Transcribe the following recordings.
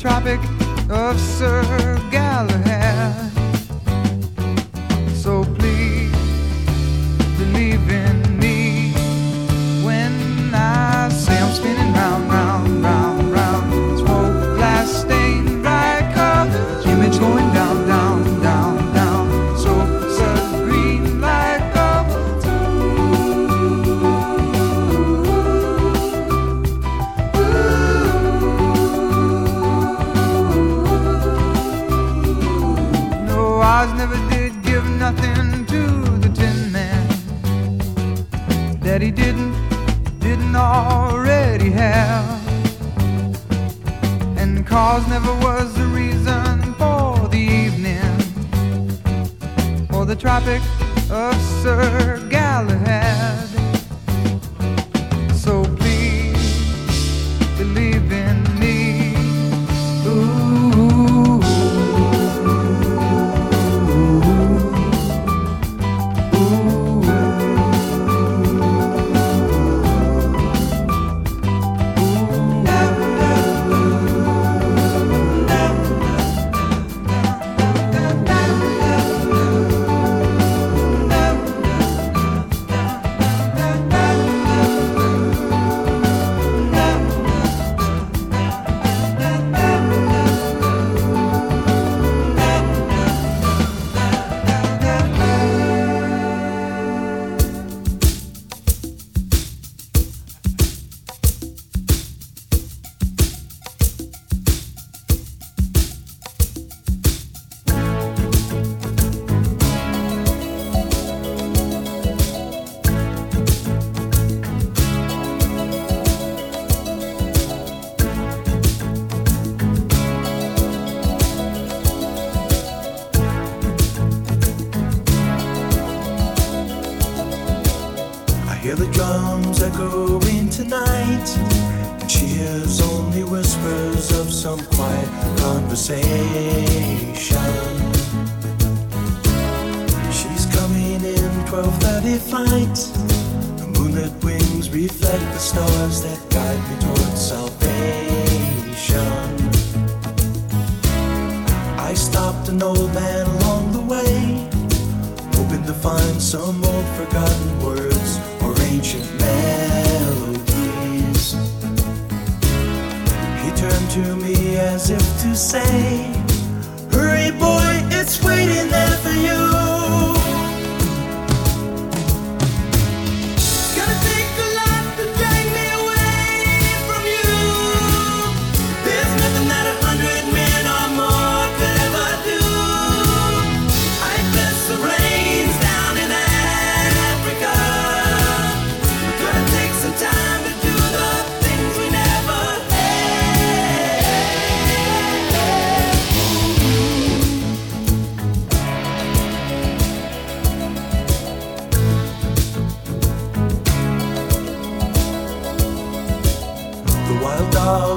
Tropic of Sir Galahad. cause never was the reason for the evening or the Tropic of Sir.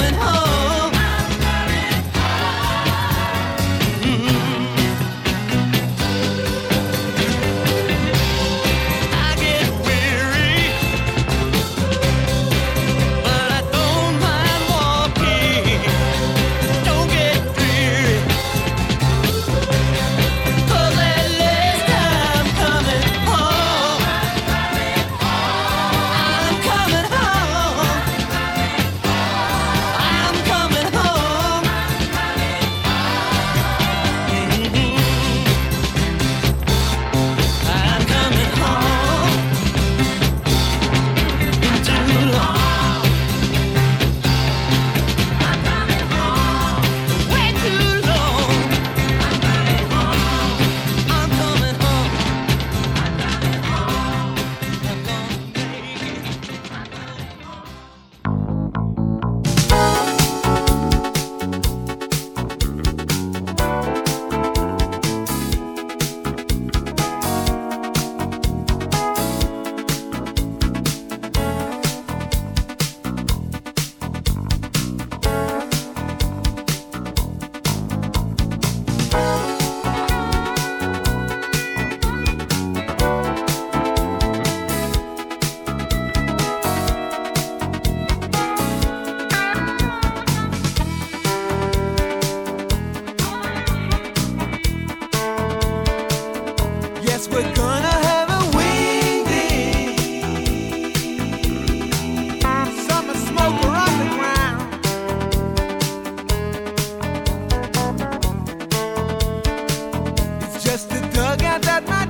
coming home. Just a dugout that my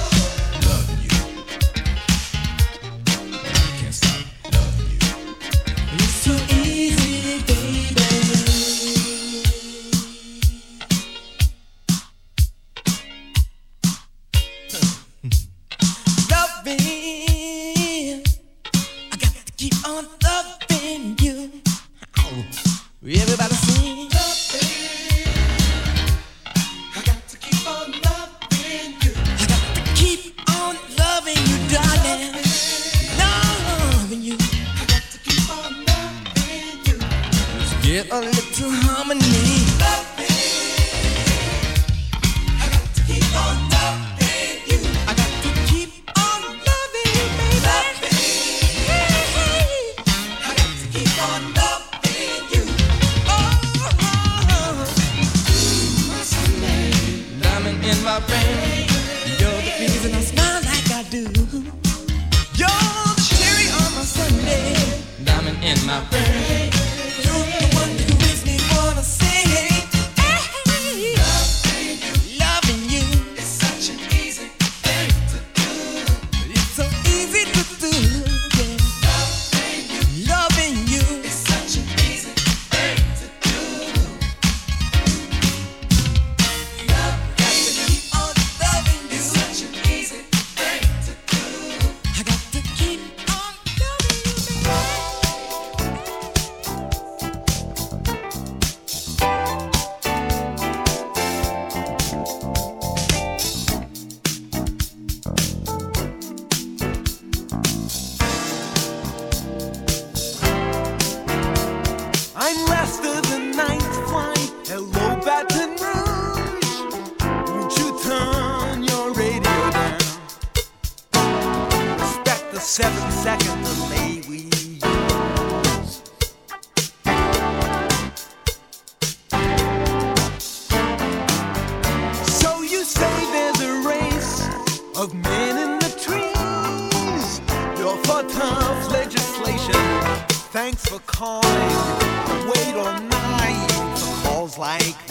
seven second delay we use. So you say there's a race of men in the trees. You're for tough legislation. Thanks for calling. Wait all night for calls like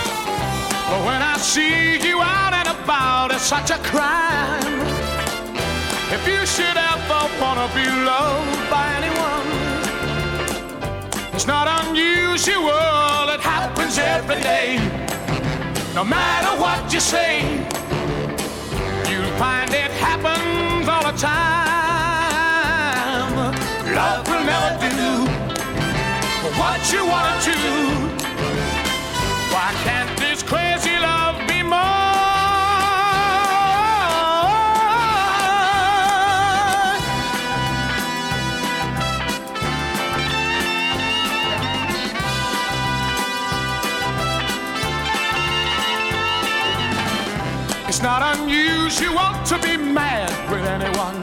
But when I see you out and about, it's such a crime. If you should ever wanna be loved by anyone, it's not unusual, it happens every day. No matter what you say, you'll find it happens all the time. Love will never do what you wanna do. Why can't this crazy love be more? It's not unusual to be mad with anyone.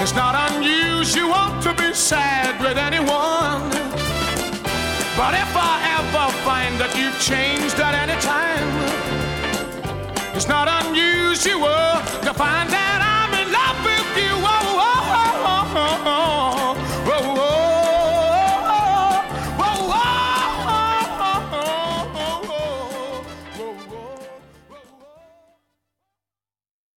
It's not unusual to be sad with anyone. But if I ever find that you've changed at any time, it's not unusual to find that.